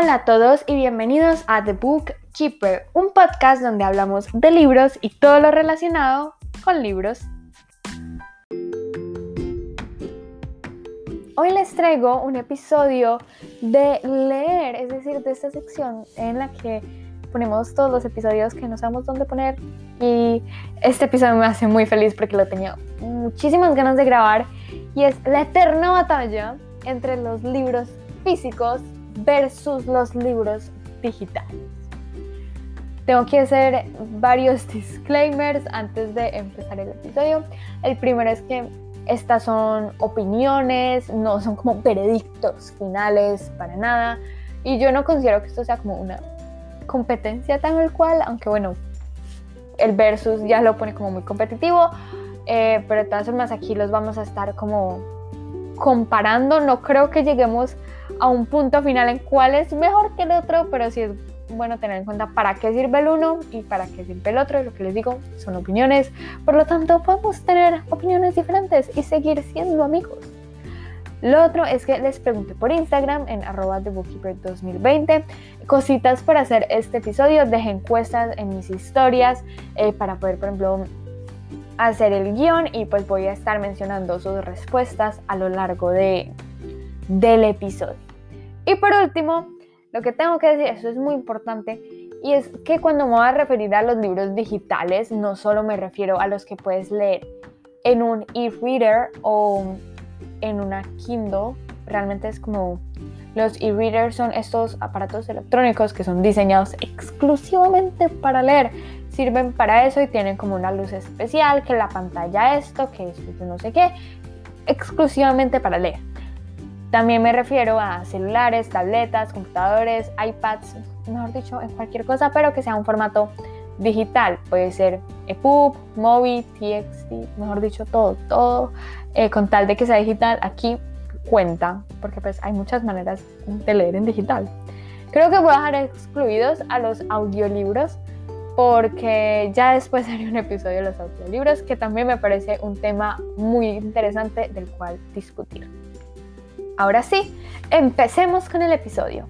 Hola a todos y bienvenidos a The Book Keeper, un podcast donde hablamos de libros y todo lo relacionado con libros. Hoy les traigo un episodio de leer, es decir, de esta sección en la que ponemos todos los episodios que no sabemos dónde poner y este episodio me hace muy feliz porque lo tenía muchísimas ganas de grabar y es la eterna batalla entre los libros físicos versus los libros digitales. Tengo que hacer varios disclaimers antes de empezar el episodio. El primero es que estas son opiniones, no son como veredictos finales para nada. Y yo no considero que esto sea como una competencia tal cual, aunque bueno, el versus ya lo pone como muy competitivo. Eh, pero de todas formas aquí los vamos a estar como comparando. No creo que lleguemos a un punto final en cuál es mejor que el otro, pero sí es bueno tener en cuenta para qué sirve el uno y para qué sirve el otro. Lo que les digo son opiniones. Por lo tanto, podemos tener opiniones diferentes y seguir siendo amigos. Lo otro es que les pregunté por Instagram en arroba TheBookkeeper2020 cositas para hacer este episodio. Dejé encuestas en mis historias eh, para poder, por ejemplo, hacer el guion y pues voy a estar mencionando sus respuestas a lo largo de, del episodio. Y por último, lo que tengo que decir, eso es muy importante, y es que cuando me voy a referir a los libros digitales, no solo me refiero a los que puedes leer en un e-reader o en una Kindle, realmente es como los e-readers son estos aparatos electrónicos que son diseñados exclusivamente para leer. Sirven para eso y tienen como una luz especial, que la pantalla esto, que esto no sé qué, exclusivamente para leer. También me refiero a celulares, tabletas, computadores, iPads, mejor dicho, en cualquier cosa, pero que sea un formato digital. Puede ser EPUB, MOBI, TXT, mejor dicho, todo, todo. Eh, con tal de que sea digital, aquí cuenta, porque pues hay muchas maneras de leer en digital. Creo que voy a dejar excluidos a los audiolibros porque ya después haré un episodio de los audiolibros que también me parece un tema muy interesante del cual discutir. Ahora sí, empecemos con el episodio.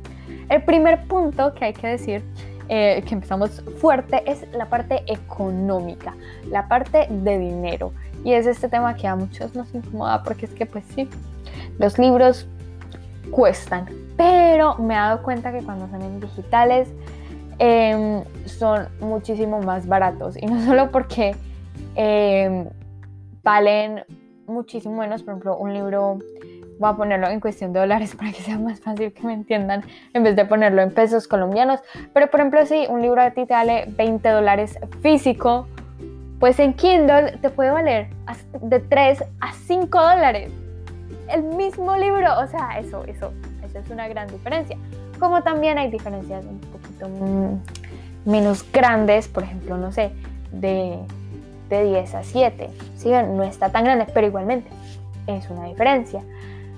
El primer punto que hay que decir, eh, que empezamos fuerte, es la parte económica, la parte de dinero. Y es este tema que a muchos nos incomoda porque es que pues sí, los libros cuestan, pero me he dado cuenta que cuando son en digitales em, son muchísimo más baratos. Y no solo porque em, valen muchísimo menos, por ejemplo, un libro voy a ponerlo en cuestión de dólares para que sea más fácil que me entiendan en vez de ponerlo en pesos colombianos. Pero por ejemplo, si un libro de ti te vale 20 dólares físico, pues en Kindle te puede valer de 3 a 5 dólares. El mismo libro, o sea, eso, eso, eso es una gran diferencia. Como también hay diferencias un poquito mm, menos grandes, por ejemplo, no sé, de, de 10 a 7. ¿sí? No está tan grande, pero igualmente es una diferencia.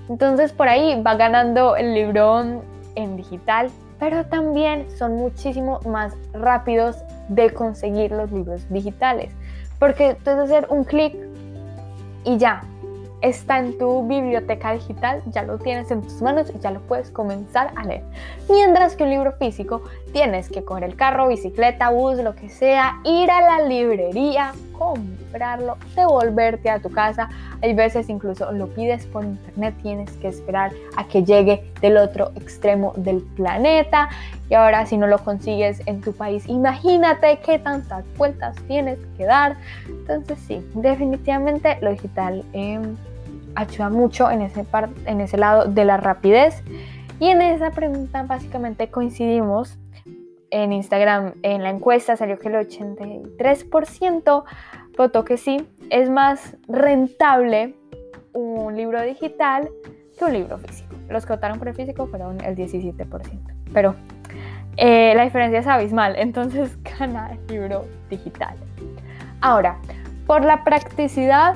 Entonces por ahí va ganando el libro en digital, pero también son muchísimo más rápidos de conseguir los libros digitales, porque puedes hacer un clic y ya, está en tu biblioteca digital, ya lo tienes en tus manos y ya lo puedes comenzar a leer. Mientras que un libro físico tienes que coger el carro, bicicleta, bus, lo que sea, ir a la librería, comprarlo, devolverte a tu casa. Hay veces incluso lo pides por internet, tienes que esperar a que llegue del otro extremo del planeta. Y ahora si no lo consigues en tu país, imagínate qué tantas vueltas tienes que dar. Entonces sí, definitivamente lo digital... Eh, ayuda mucho en ese, en ese lado de la rapidez. Y en esa pregunta básicamente coincidimos. En Instagram, en la encuesta salió que el 83% votó que sí. Es más rentable un libro digital que un libro físico. Los que votaron por el físico fueron el 17%. Pero eh, la diferencia es abismal, entonces gana el libro digital. Ahora, por la practicidad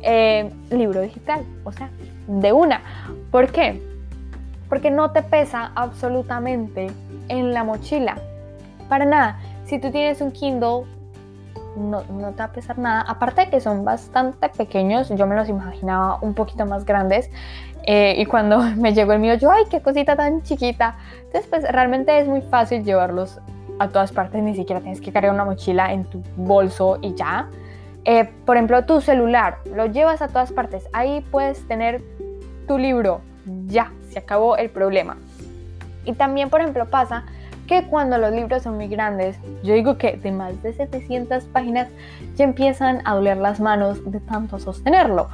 eh, libro digital, o sea, de una. ¿Por qué? Porque no te pesa absolutamente en la mochila. Para nada. Si tú tienes un Kindle, no, no, te va a pesar nada. Aparte de que son bastante pequeños, yo me los imaginaba un poquito más grandes. Eh, y cuando me llegó el mío, yo, ay, qué cosita tan chiquita. Entonces, pues realmente es muy fácil llevarlos a todas partes, ni siquiera tienes que cargar una mochila en tu bolso y ya. Eh, por ejemplo, tu celular, lo llevas a todas partes. Ahí puedes tener tu libro. Ya, se acabó el problema. Y también, por ejemplo, pasa que cuando los libros son muy grandes, yo digo que de más de 700 páginas ya empiezan a doler las manos de tanto sostenerlo.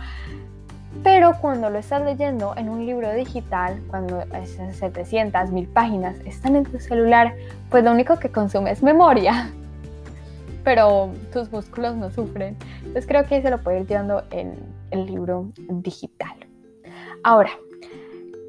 Pero cuando lo estás leyendo en un libro digital, cuando esas 700, 1000 páginas están en tu celular, pues lo único que consume es memoria. Pero tus músculos no sufren. Entonces creo que se lo puede ir llevando en el libro digital. Ahora,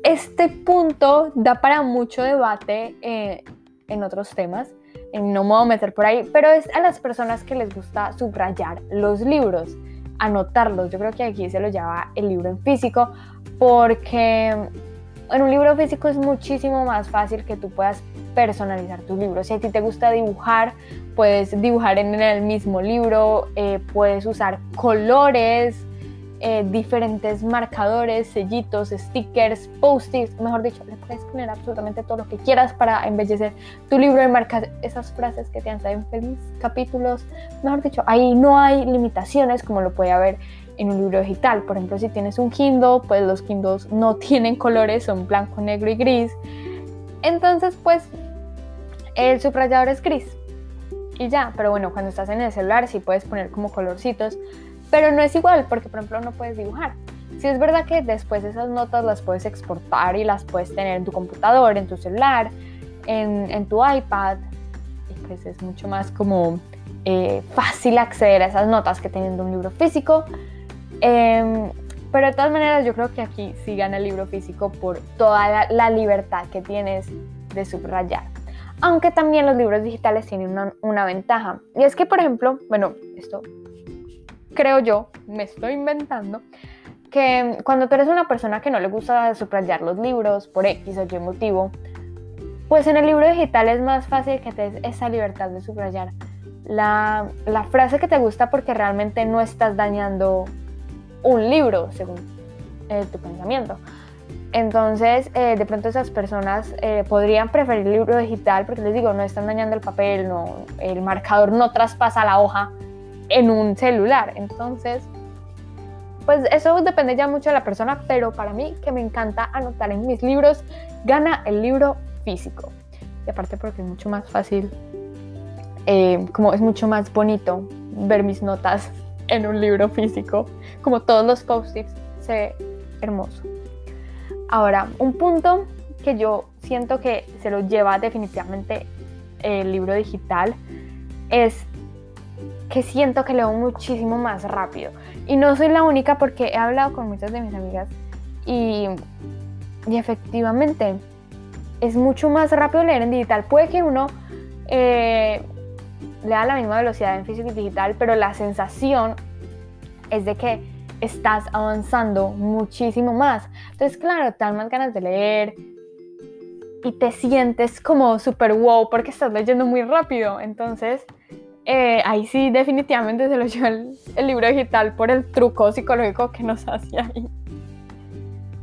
este punto da para mucho debate eh, en otros temas, no me voy a meter por ahí, pero es a las personas que les gusta subrayar los libros, anotarlos. Yo creo que aquí se lo lleva el libro en físico, porque en un libro físico es muchísimo más fácil que tú puedas personalizar tu libro. Si a ti te gusta dibujar, puedes dibujar en el mismo libro, eh, puedes usar colores, eh, diferentes marcadores, sellitos, stickers, post-its, mejor dicho, le puedes poner absolutamente todo lo que quieras para embellecer tu libro y marcar esas frases que te han feliz, capítulos, mejor dicho, ahí no hay limitaciones como lo puede haber en un libro digital. Por ejemplo, si tienes un Kindle, pues los Kindles no tienen colores, son blanco, negro y gris. Entonces, pues el subrayador es gris. Y ya, pero bueno, cuando estás en el celular sí puedes poner como colorcitos pero no es igual porque, por ejemplo, no puedes dibujar. Si es verdad que después esas notas las puedes exportar y las puedes tener en tu computador, en tu celular, en, tu iPad, y pues es mucho más como eh, fácil acceder a esas notas que teniendo un libro físico. Em, pero de todas maneras yo creo que aquí sí gana el libro físico por toda la, libertad que tienes de subrayar. Aunque también los libros digitales tienen una, una, ventaja. Y es que, por ejemplo, bueno, esto creo yo, me estoy inventando, que cuando tú eres una persona que no le gusta subrayar los libros por X o Y motivo, pues en el libro digital es más fácil que te des esa libertad de subrayar la, la frase que te gusta porque realmente no estás dañando un libro, según eh, tu pensamiento. Entonces, eh, de pronto esas personas eh, podrían preferir el libro digital porque les digo, no están dañando el papel, no, el marcador no traspasa la hoja en un celular. Entonces, pues eso depende ya mucho de la persona, pero para mí que me encanta anotar en mis libros, gana el libro físico. Y aparte porque es mucho más fácil, eh, como es mucho más bonito ver mis notas en un libro físico, como todos los post-its, se ve hermoso. Ahora, un punto que yo siento que se lo lleva definitivamente el libro digital es siento que leo muchísimo más rápido. Y no soy la única porque he hablado con muchas de mis amigas y, y efectivamente es mucho más rápido leer en digital. Puede que uno eh, lea a la misma velocidad en físico y digital, pero la sensación es de que estás avanzando muchísimo más. Entonces, claro, te dan más ganas de leer y te sientes como súper wow porque estás leyendo muy rápido. Entonces, eh, ahí sí definitivamente se lo lleva el, libro digital por el truco psicológico que nos hace ahí.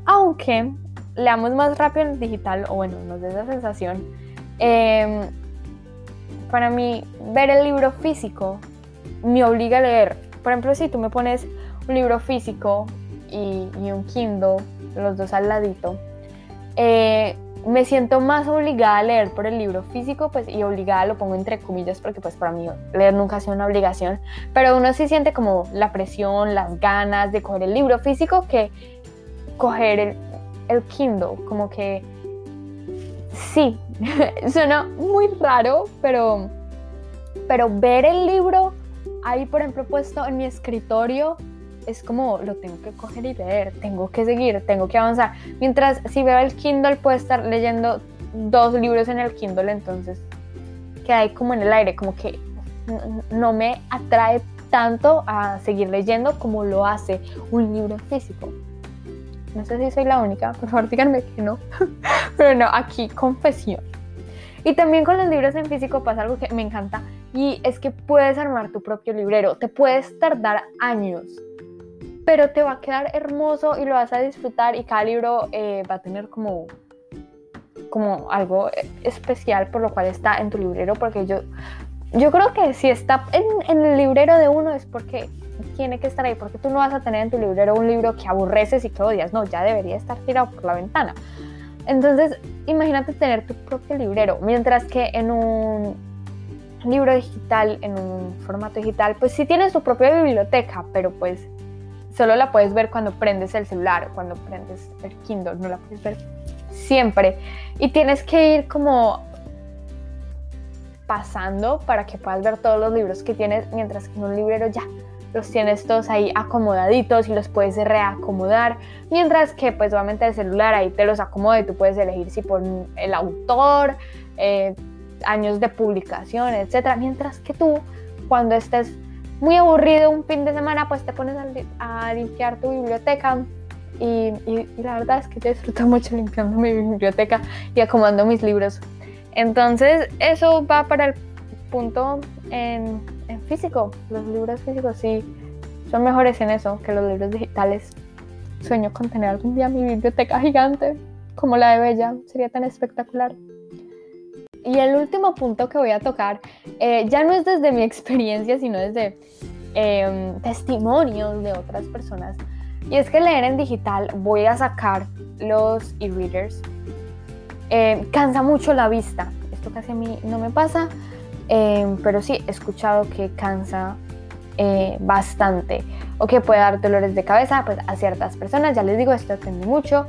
Aunque leamos más rápido el digital, o bueno, nos da esa sensación, em, para mí ver el libro físico me obliga a leer. Por ejemplo, si tú me pones un libro físico y, y un Kindle, los dos al ladito, eh, me siento más obligada a leer por el libro físico, pues, y obligada lo pongo entre comillas, porque pues para mí leer nunca ha sido una obligación, pero uno sí siente como la presión, las ganas de coger el libro físico que coger el, el Kindle, como que sí, suena muy raro, pero, pero ver el libro ahí, por ejemplo, puesto en mi escritorio, es como lo tengo que coger y leer, tengo que seguir, tengo que avanzar. Mientras si veo el Kindle puedo estar leyendo dos libros en el Kindle, entonces queda ahí como en el aire, como que no me atrae tanto a seguir leyendo como lo hace un libro físico. No sé si soy la única, por favor díganme que no. Pero no, aquí confesión. Y también con los libros en físico pasa algo que me encanta y es que puedes armar tu propio librero. Te puedes tardar años pero te va a quedar hermoso y lo vas a disfrutar y cada libro eh, va a tener como, como algo especial por lo cual está en tu librero, porque yo, yo creo que si está en, en el librero de uno es porque tiene que estar ahí, porque tú no vas a tener en tu librero un libro que aborreces y que odias, no, ya debería estar tirado por la ventana. Entonces, imagínate tener tu propio librero, mientras que en un libro digital, en un formato digital, pues sí tienes tu propia biblioteca, pero pues solo la puedes ver cuando prendes el celular, cuando prendes el Kindle, no la puedes ver siempre. Y tienes que ir como pasando para que puedas ver todos los libros que tienes, mientras que en un librero ya los tienes todos ahí acomodaditos y los puedes reacomodar, mientras que pues obviamente el celular ahí te los acomoda y tú puedes elegir si por el autor, eh, años de publicación, etcétera, mientras que tú cuando estés muy aburrido un fin de semana, pues te pones a, limpiar tu biblioteca. Y, la verdad es que yo disfruto mucho limpiando mi biblioteca y acomodando mis libros. Entonces, eso va para el punto en, en físico. Los libros físicos sí son mejores en eso que los libros digitales. Sueño con tener algún día mi biblioteca gigante como la de Bella. Sería tan espectacular. Y el último punto que voy a tocar eh, ya no es desde mi experiencia, sino desde em, testimonios de otras personas. Y es que leer en digital, voy a sacar los e-readers, em, cansa mucho la vista. Esto casi a mí no me pasa, em, pero sí he escuchado que cansa eh, bastante o que puede dar dolores de cabeza pues, a ciertas personas. Ya les digo, esto depende mucho.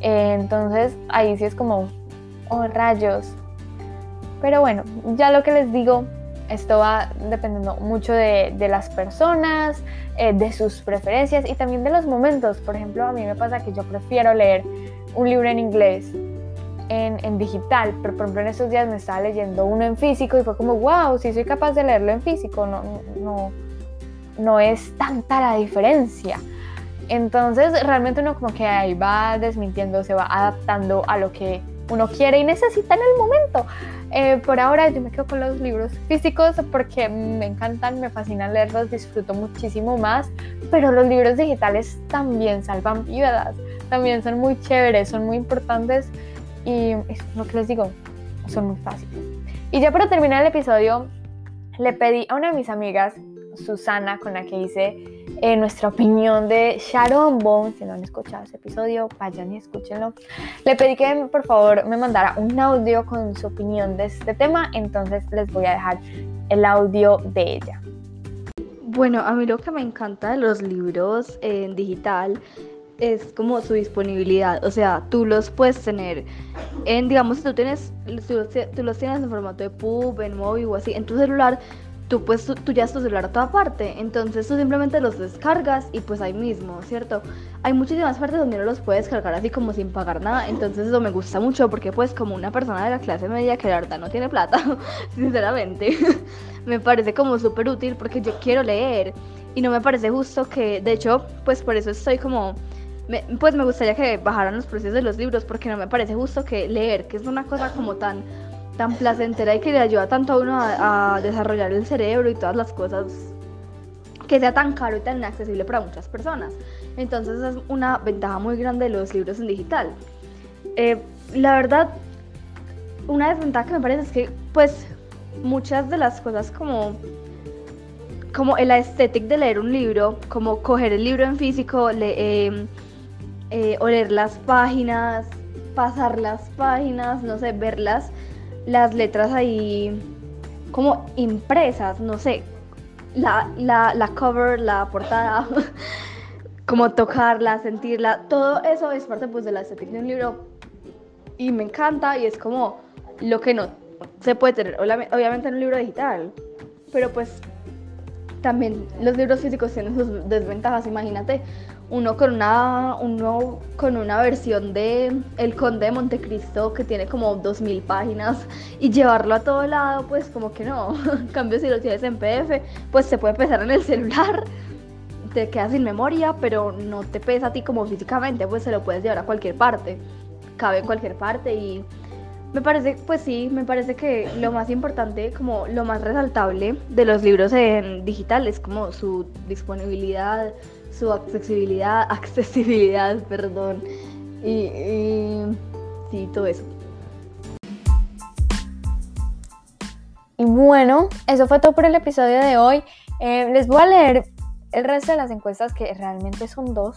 entonces ahí sí es como, oh rayos, pero bueno, ya lo que les digo, esto va dependiendo mucho de, las personas, eh, de sus preferencias y también de los momentos. Por ejemplo, a mí me pasa que yo prefiero leer un libro en inglés en, digital, pero por ejemplo en esos días me estaba leyendo uno en físico y fue como, wow, si soy capaz de leerlo en físico, no, no, no es tanta la diferencia. Entonces realmente uno como que ahí va desmintiendo, se va adaptando a lo que uno quiere y necesita en el momento. Eh, por ahora yo me quedo con los libros físicos porque me encantan, me fascinan leerlos, disfruto muchísimo más, pero los libros digitales también salvan vidas, también son muy chéveres, son muy importantes y es lo que les digo, son muy fáciles. Y ya para terminar el episodio, le pedí a una de mis amigas, Susana, con la que hice eh, nuestra opinión de Sharon Bone. Si no han escuchado ese episodio, vayan y escúchenlo. Le pedí que por favor me mandara un audio con su opinión de este tema, entonces les voy a dejar el audio de ella. Bueno, a mí lo que me encanta de los libros en digital es como su disponibilidad. O sea, tú los puedes tener en, digamos, si tú tienes, tú los tienes en formato de pub, en móvil o así, en tu celular, tú pues tú, ya es tu celular a toda parte, entonces tú simplemente los descargas y pues ahí mismo, ¿cierto? Hay muchísimas partes donde no los puedes cargar así como sin pagar nada, entonces eso me gusta mucho porque pues como una persona de la clase media que la verdad no tiene plata, sinceramente, me parece como súper útil porque yo quiero leer y no me parece justo que, de hecho, pues por eso estoy como... pues me gustaría que bajaran los precios de los libros porque no me parece justo que leer, que es una cosa como tan tan placentera y que le ayuda tanto a uno a, desarrollar el cerebro y todas las cosas que sea tan caro y tan inaccesible para muchas personas. Entonces es una ventaja muy grande de los libros en digital. Eh, la verdad, una desventaja que me parece es que pues muchas de las cosas como como el estética de leer un libro, como coger el libro en físico, eh, eh, oler las páginas, pasar las páginas, no sé, verlas las letras ahí como impresas, no sé, la, la, cover, la portada, como tocarla, sentirla, todo eso es parte pues de la estética de un libro y me encanta y es como lo que no se puede tener, obviamente en un libro digital, pero pues también los libros físicos tienen sus desventajas, imagínate uno con una, uno con una versión de El Conde de Montecristo que tiene como 2000 páginas y llevarlo a todo lado, pues como que no. En cambio, si lo tienes en PDF, pues se puede pesar en el celular, te queda sin memoria, pero no te pesa a ti como físicamente, pues se lo puedes llevar a cualquier parte, cabe en cualquier parte y me parece, pues sí, me parece que lo más importante, como lo más resaltable de los libros en digital es como su disponibilidad, su accesibilidad, accesibilidad, perdón, y, y todo eso. Y bueno, eso fue todo por el episodio de hoy. Eh, les voy a leer el resto de las encuestas, que realmente son dos.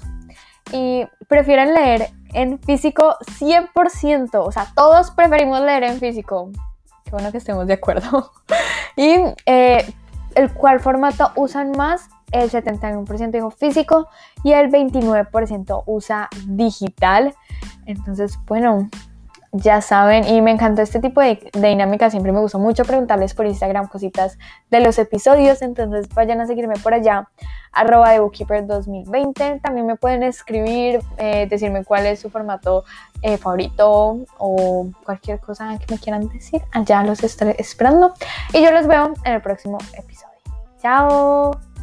Y prefieren leer en físico 100%. O sea, todos preferimos leer en físico. Qué bueno que estemos de acuerdo. y eh, el cual formato usan más. El 71% dijo físico y el 29% usa digital. Entonces, bueno, ya saben, y me encantó este tipo de, dinámica, siempre me gustó mucho preguntarles por Instagram cositas de los episodios, entonces vayan a seguirme por allá, arroba de Bookkeeper 2020, también me pueden escribir, eh, decirme cuál es su formato eh, favorito o cualquier cosa que me quieran decir, allá los estaré esperando y yo los veo en el próximo episodio. Chao.